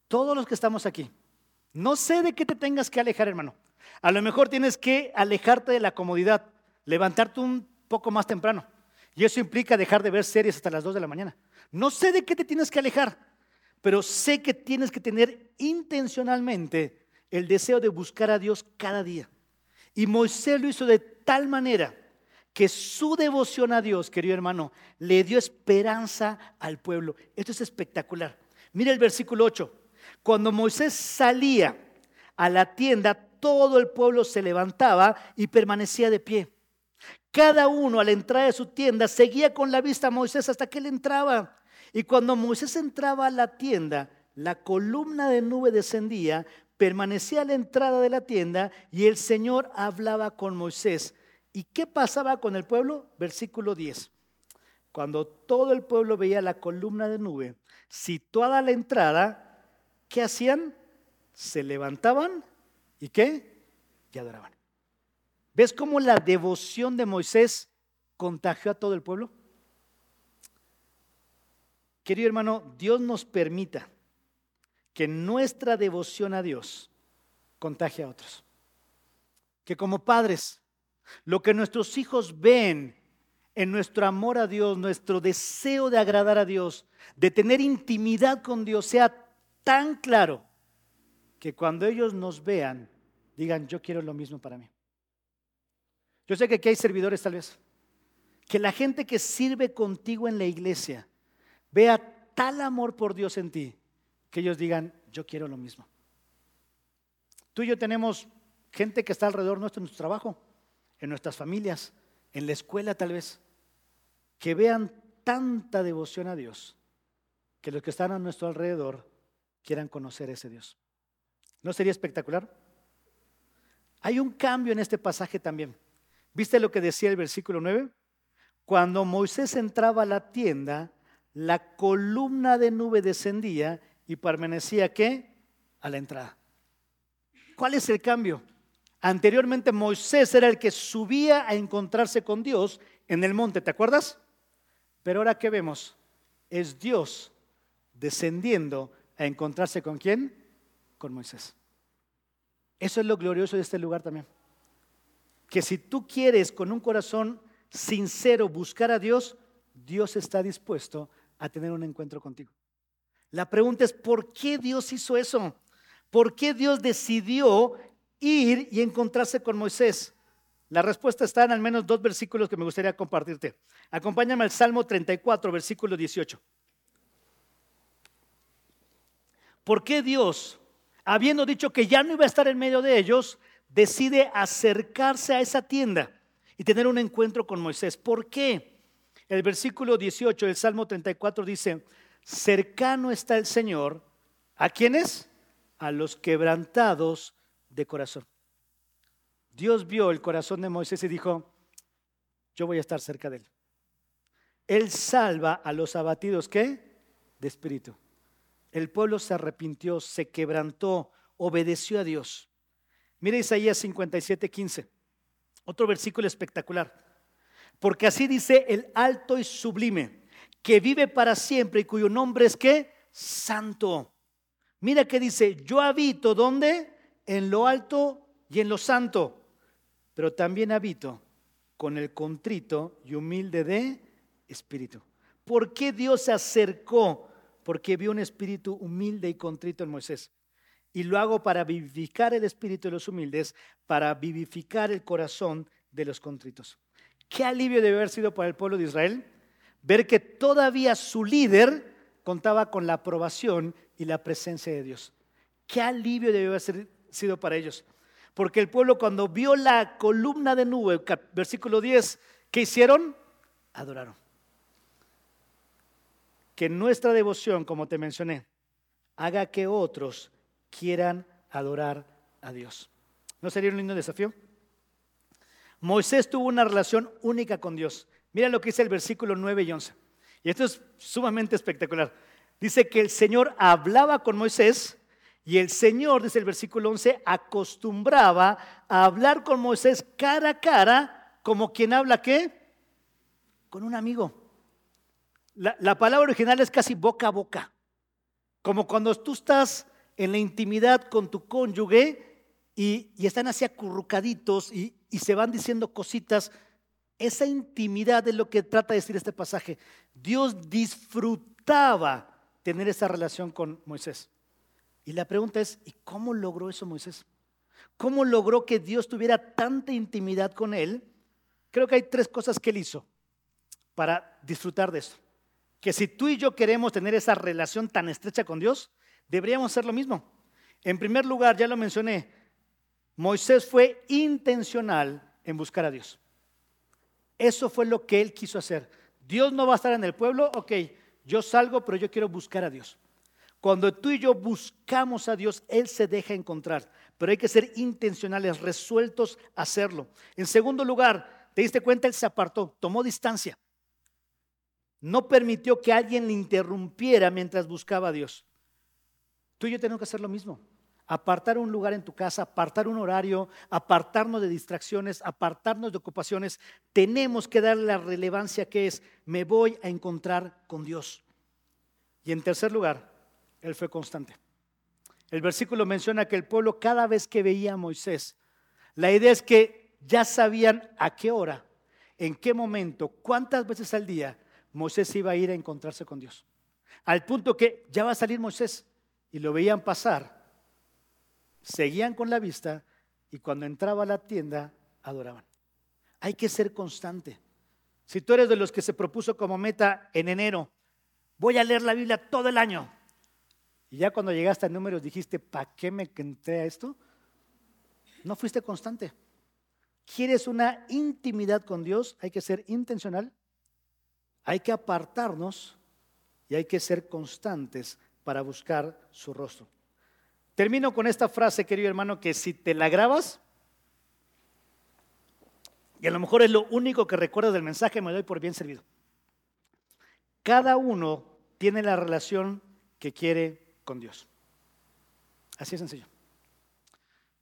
Todos los que estamos aquí. No sé de qué te tengas que alejar, hermano. A lo mejor tienes que alejarte de la comodidad, levantarte un poco más temprano. Y eso implica dejar de ver series hasta las 2 de la mañana. No sé de qué te tienes que alejar pero sé que tienes que tener intencionalmente el deseo de buscar a Dios cada día. Y Moisés lo hizo de tal manera que su devoción a Dios, querido hermano, le dio esperanza al pueblo. Esto es espectacular. Mira el versículo 8. Cuando Moisés salía a la tienda, todo el pueblo se levantaba y permanecía de pie. Cada uno a la entrada de su tienda seguía con la vista a Moisés hasta que él entraba. Y cuando Moisés entraba a la tienda, la columna de nube descendía, permanecía a la entrada de la tienda y el Señor hablaba con Moisés. ¿Y qué pasaba con el pueblo? Versículo 10. Cuando todo el pueblo veía la columna de nube situada a la entrada, ¿qué hacían? Se levantaban y qué? Y adoraban. ¿Ves cómo la devoción de Moisés contagió a todo el pueblo? Querido hermano, Dios nos permita que nuestra devoción a Dios contagie a otros. Que como padres, lo que nuestros hijos ven en nuestro amor a Dios, nuestro deseo de agradar a Dios, de tener intimidad con Dios, sea tan claro que cuando ellos nos vean, digan, yo quiero lo mismo para mí. Yo sé que aquí hay servidores tal vez. Que la gente que sirve contigo en la iglesia vea tal amor por Dios en ti que ellos digan, yo quiero lo mismo. Tú y yo tenemos gente que está alrededor nuestro en nuestro trabajo, en nuestras familias, en la escuela tal vez, que vean tanta devoción a Dios, que los que están a nuestro alrededor quieran conocer a ese Dios. ¿No sería espectacular? Hay un cambio en este pasaje también. ¿Viste lo que decía el versículo 9? Cuando Moisés entraba a la tienda, la columna de nube descendía y permanecía ¿qué? A la entrada. ¿Cuál es el cambio? Anteriormente Moisés era el que subía a encontrarse con Dios en el monte, ¿te acuerdas? Pero ahora ¿qué vemos? Es Dios descendiendo a encontrarse con quién? Con Moisés. Eso es lo glorioso de este lugar también. Que si tú quieres con un corazón sincero buscar a Dios, Dios está dispuesto a tener un encuentro contigo. La pregunta es, ¿por qué Dios hizo eso? ¿Por qué Dios decidió ir y encontrarse con Moisés? La respuesta está en al menos dos versículos que me gustaría compartirte. Acompáñame al Salmo 34, versículo 18. ¿Por qué Dios, habiendo dicho que ya no iba a estar en medio de ellos, decide acercarse a esa tienda y tener un encuentro con Moisés? ¿Por qué? El versículo 18 del Salmo 34 dice, cercano está el Señor, ¿a quiénes? A los quebrantados de corazón. Dios vio el corazón de Moisés y dijo, yo voy a estar cerca de él. Él salva a los abatidos, ¿qué? De espíritu. El pueblo se arrepintió, se quebrantó, obedeció a Dios. Mira Isaías 57, 15. Otro versículo espectacular. Porque así dice el alto y sublime, que vive para siempre y cuyo nombre es qué? Santo. Mira que dice, yo habito ¿dónde? En lo alto y en lo santo, pero también habito con el contrito y humilde de espíritu. ¿Por qué Dios se acercó porque vio un espíritu humilde y contrito en Moisés. Y lo hago para vivificar el espíritu de los humildes, para vivificar el corazón de los contritos. Qué alivio debe haber sido para el pueblo de Israel ver que todavía su líder contaba con la aprobación y la presencia de Dios. Qué alivio debe haber sido para ellos. Porque el pueblo cuando vio la columna de nube, versículo 10, ¿qué hicieron? Adoraron que nuestra devoción, como te mencioné, haga que otros quieran adorar a Dios. ¿No sería un lindo desafío? Moisés tuvo una relación única con Dios. Mira lo que dice el versículo 9 y 11. Y esto es sumamente espectacular. Dice que el Señor hablaba con Moisés y el Señor, dice el versículo 11, acostumbraba a hablar con Moisés cara a cara como quien habla qué? Con un amigo. La, palabra original es casi boca a boca. Como cuando tú estás en la intimidad con tu cónyuge y, están así acurrucaditos y, y, se van diciendo cositas. Esa intimidad es lo que trata de decir este pasaje. Dios disfrutaba tener esa relación con Moisés. Y la pregunta es, ¿y cómo logró eso Moisés? ¿Cómo logró que Dios tuviera tanta intimidad con él? Creo que hay tres cosas que él hizo para disfrutar de eso que si tú y yo queremos tener esa relación tan estrecha con Dios, deberíamos hacer lo mismo. En primer lugar, ya lo mencioné, Moisés fue intencional en buscar a Dios. Eso fue lo que él quiso hacer. Dios no va a estar en el pueblo, ok, yo salgo, pero yo quiero buscar a Dios. Cuando tú y yo buscamos a Dios, Él se deja encontrar, pero hay que ser intencionales, resueltos a hacerlo. En segundo lugar, te diste cuenta, Él se apartó, tomó distancia no permitió que alguien le interrumpiera mientras buscaba a Dios. Tú y yo tenemos que hacer lo mismo. Apartar un lugar en tu casa, apartar un horario, apartarnos de distracciones, apartarnos de ocupaciones. Tenemos que darle la relevancia que es, me voy a encontrar con Dios. Y en tercer lugar, Él fue constante. El versículo menciona que el pueblo cada vez que veía a Moisés, la idea es que ya sabían a qué hora, en qué momento, cuántas veces al día Moisés iba a ir a encontrarse con Dios. Al punto que ya va a salir Moisés y lo veían pasar, seguían con la vista y cuando entraba a la tienda adoraban. Hay que ser constante. Si tú eres de los que se propuso como meta en enero, voy a leer la Biblia todo el año. Y ya cuando llegaste a números dijiste, ¿para qué me entré a esto? No fuiste constante. ¿Quieres una intimidad con Dios? Hay que ser intencional. Hay que apartarnos y hay que ser constantes para buscar su rostro. Termino con esta frase, querido hermano, que si te la grabas, y a lo mejor es lo único que recuerdas del mensaje, me doy por bien servido. Cada uno tiene la relación que quiere con Dios. Así es sencillo.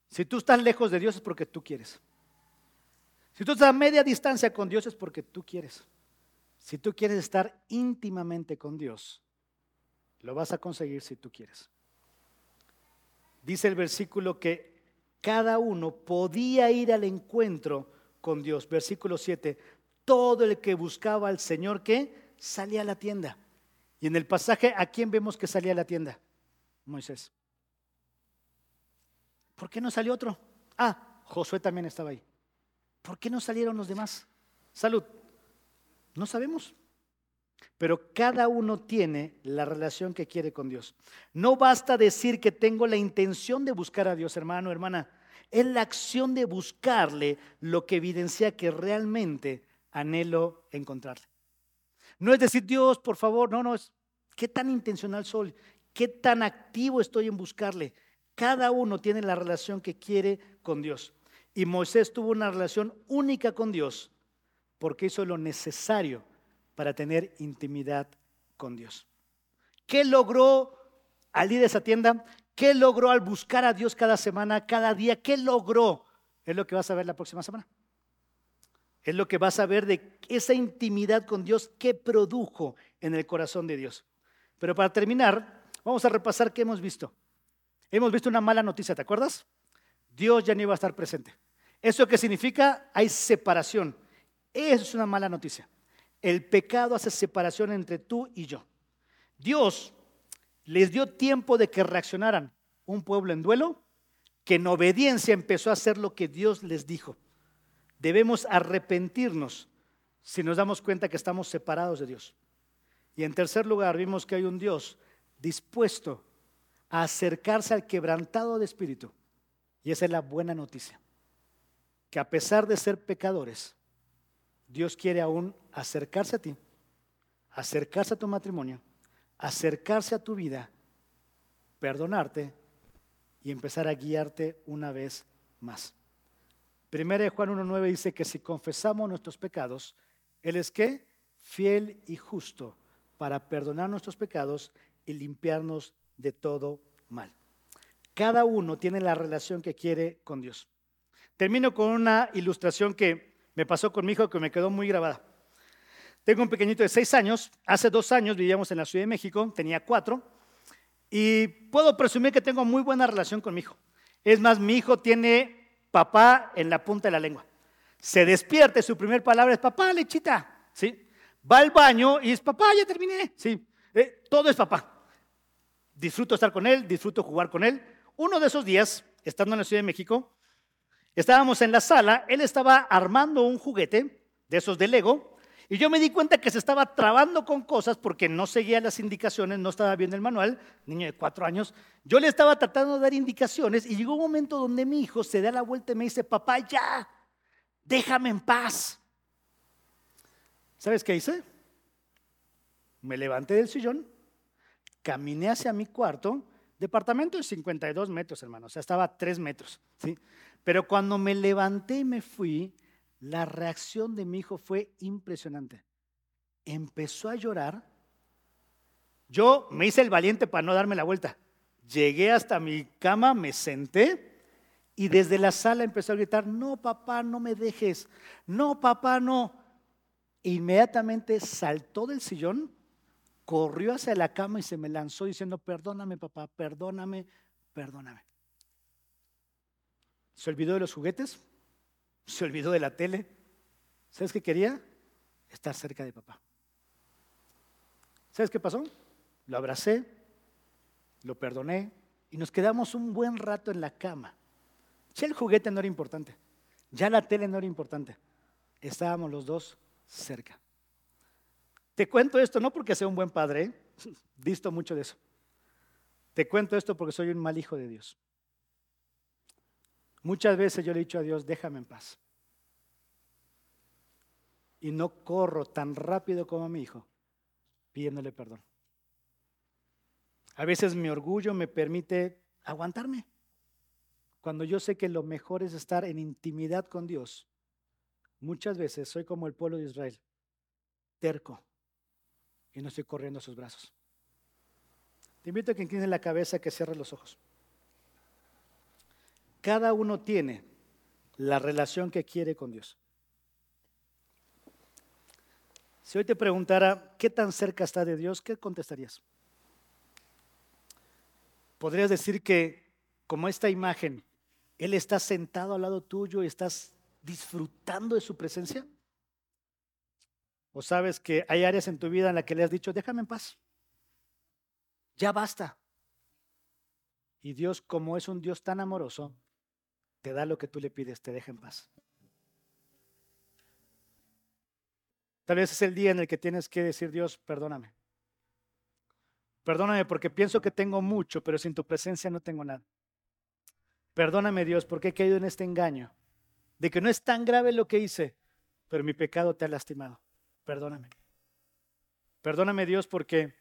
Si tú estás lejos de Dios es porque tú quieres. Si tú estás a media distancia con Dios es porque tú quieres. Si tú quieres estar íntimamente con Dios, lo vas a conseguir si tú quieres. Dice el versículo que cada uno podía ir al encuentro con Dios. Versículo 7. Todo el que buscaba al Señor que salía a la tienda. Y en el pasaje, ¿a quién vemos que salía a la tienda? Moisés. ¿Por qué no salió otro? Ah, Josué también estaba ahí. ¿Por qué no salieron los demás? Salud. No sabemos. Pero cada uno tiene la relación que quiere con Dios. No basta decir que tengo la intención de buscar a Dios, hermano, hermana. Es la acción de buscarle lo que evidencia que realmente anhelo encontrarle. No es decir, Dios, por favor, no, no, es qué tan intencional soy, qué tan activo estoy en buscarle. Cada uno tiene la relación que quiere con Dios. Y Moisés tuvo una relación única con Dios porque hizo lo necesario para tener intimidad con Dios. ¿Qué logró al ir a esa tienda? ¿Qué logró al buscar a Dios cada semana, cada día? ¿Qué logró? Es lo que vas a ver la próxima semana. Es lo que vas a ver de esa intimidad con Dios que produjo en el corazón de Dios. Pero para terminar, vamos a repasar qué hemos visto. Hemos visto una mala noticia, ¿te acuerdas? Dios ya no iba a estar presente. ¿Eso qué significa? Hay separación. Eso es una mala noticia. El pecado hace separación entre tú y yo. Dios les dio tiempo de que reaccionaran. Un pueblo en duelo que en obediencia empezó a hacer lo que Dios les dijo. Debemos arrepentirnos si nos damos cuenta que estamos separados de Dios. Y en tercer lugar, vimos que hay un Dios dispuesto a acercarse al quebrantado de espíritu. Y esa es la buena noticia. Que a pesar de ser pecadores, Dios quiere aún acercarse a ti, acercarse a tu matrimonio, acercarse a tu vida, perdonarte y empezar a guiarte una vez más. Primera de Juan 1.9 dice que si confesamos nuestros pecados, Él es que fiel y justo para perdonar nuestros pecados y limpiarnos de todo mal. Cada uno tiene la relación que quiere con Dios. Termino con una ilustración que me pasó con mi hijo que me quedó muy grabada. Tengo un pequeñito de seis años. Hace dos años vivíamos en la Ciudad de México, tenía cuatro. Y puedo presumir que tengo muy buena relación con mi hijo. Es más, mi hijo tiene papá en la punta de la lengua. Se despierte, su primer palabra es papá, lechita. ¿Sí? Va al baño y es papá, ya terminé. ¿Sí? Eh, todo es papá. Disfruto estar con él, disfruto jugar con él. Uno de esos días, estando en la Ciudad de México, estábamos en la sala, él estaba armando un juguete de esos de Lego y yo me di cuenta que se estaba trabando con cosas porque no seguía las indicaciones, no estaba viendo el manual, niño de cuatro años. Yo le estaba tratando de dar indicaciones y llegó un momento donde mi hijo se da la vuelta y me dice, papá, ya, déjame en paz. ¿Sabes qué hice? Me levanté del sillón, caminé hacia mi cuarto, departamento de 52 metros, hermano, o sea, estaba a 3 metros, ¿sí? Pero cuando me levanté y me fui, la reacción de mi hijo fue impresionante. Empezó a llorar. Yo me hice el valiente para no darme la vuelta. Llegué hasta mi cama, me senté y desde la sala empezó a gritar, no papá, no me dejes, no papá, no. inmediatamente saltó del sillón, corrió hacia la cama y se me lanzó diciendo, perdóname papá, perdóname, perdóname. Se olvidó de los juguetes, se olvidó de la tele. ¿Sabes qué quería? Estar cerca de papá. ¿Sabes qué pasó? Lo abracé, lo perdoné y nos quedamos un buen rato en la cama. Ya el juguete no era importante, ya la tele no era importante. Estábamos los dos cerca. Te cuento esto no porque sea un buen padre, ¿eh? visto mucho de eso. Te cuento esto porque soy un mal hijo de Dios. Muchas veces yo le he dicho a Dios, déjame en paz. Y no corro tan rápido como mi hijo pidiéndole perdón. A veces mi orgullo me permite aguantarme. Cuando yo sé que lo mejor es estar en intimidad con Dios, muchas veces soy como el pueblo de Israel, terco, y no estoy corriendo a sus brazos. Te invito a que inclines la cabeza, que cierres los ojos. Cada uno tiene la relación que quiere con Dios. Si hoy te preguntara qué tan cerca está de Dios, ¿qué contestarías? Podrías decir que, como esta imagen, Él está sentado al lado tuyo y estás disfrutando de su presencia. ¿O sabes que hay áreas en tu vida en las que le has dicho, déjame en paz? Ya basta. Y Dios, como es un Dios tan amoroso, te da lo que tú le pides, te deja en paz. Tal vez es el día en el que tienes que decir, Dios, perdóname. Perdóname porque pienso que tengo mucho, pero sin tu presencia no tengo nada. Perdóname Dios porque he caído en este engaño de que no es tan grave lo que hice, pero mi pecado te ha lastimado. Perdóname. Perdóname Dios porque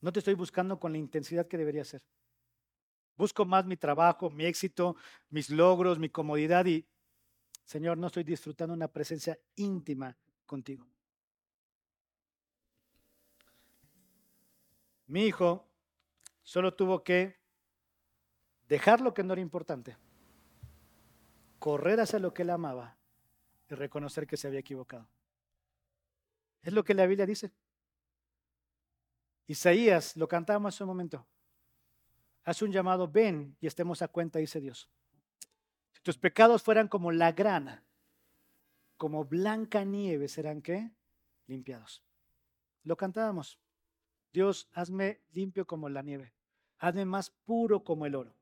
no te estoy buscando con la intensidad que debería ser. Busco más mi trabajo, mi éxito, mis logros, mi comodidad y, Señor, no estoy disfrutando una presencia íntima contigo. Mi hijo solo tuvo que dejar lo que no era importante, correr hacia lo que él amaba y reconocer que se había equivocado. Es lo que la Biblia dice. Isaías, lo cantamos hace un momento, hace un llamado, ven y estemos a cuenta, dice Dios. Si tus pecados fueran como la grana, como blanca nieve, serán qué? Limpiados. Lo cantábamos. Dios, hazme limpio como la nieve. Hazme más puro como el oro.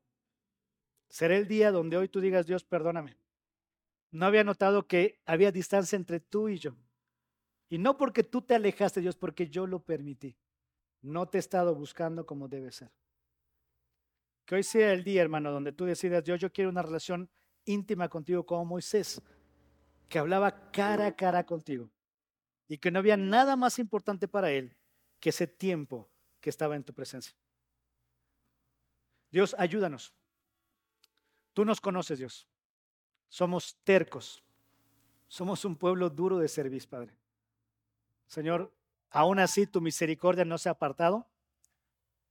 Será el día donde hoy tú digas, Dios, perdóname. No había notado que había distancia entre tú y yo. Y no porque tú te alejaste, Dios, porque yo lo permití. No te he estado buscando como debe ser. Que hoy sea el día, hermano, donde tú decidas, Dios, yo quiero una relación íntima contigo como Moisés, que hablaba cara a cara contigo y que no había nada más importante para él que ese tiempo que estaba en tu presencia. Dios, ayúdanos. Tú nos conoces, Dios. Somos tercos. Somos un pueblo duro de servicio, Padre. Señor, aún así tu misericordia no se ha apartado.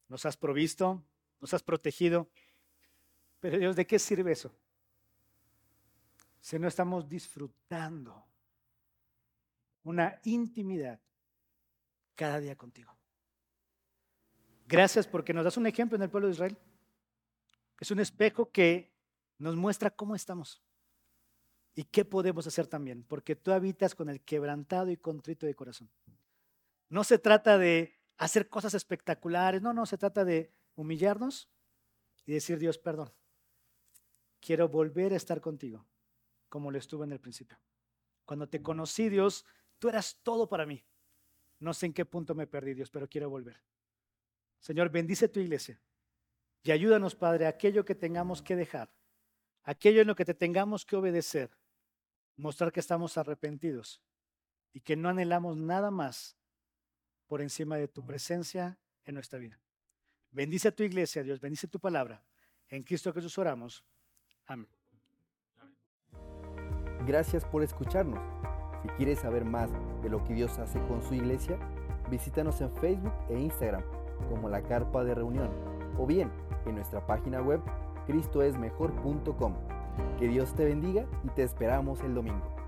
Nos has provisto, nos has protegido. Pero Dios, ¿de qué sirve eso? Si no estamos disfrutando una intimidad cada día contigo. Gracias porque nos das un ejemplo en el pueblo de Israel. Es un espejo que nos muestra cómo estamos y qué podemos hacer también, porque tú habitas con el quebrantado y contrito de corazón. No se trata de hacer cosas espectaculares, no, no, se trata de humillarnos y decir, Dios, perdón, quiero volver a estar contigo como lo estuve en el principio. Cuando te conocí, Dios, tú eras todo para mí. No sé en qué punto me perdí, Dios, pero quiero volver. Señor, bendice tu iglesia y ayúdanos, Padre, a aquello que tengamos que dejar, aquello en lo que te tengamos que obedecer, mostrar que estamos arrepentidos y que no anhelamos nada más por encima de tu presencia en nuestra vida. Bendice a tu iglesia, Dios, bendice tu palabra. En Cristo Jesús oramos. Amén. Gracias por escucharnos. Si quieres saber más de lo que Dios hace con su iglesia, visítanos en Facebook e Instagram como la Carpa de Reunión o bien en nuestra página web cristoesmejor.com. Que Dios te bendiga y te esperamos el domingo.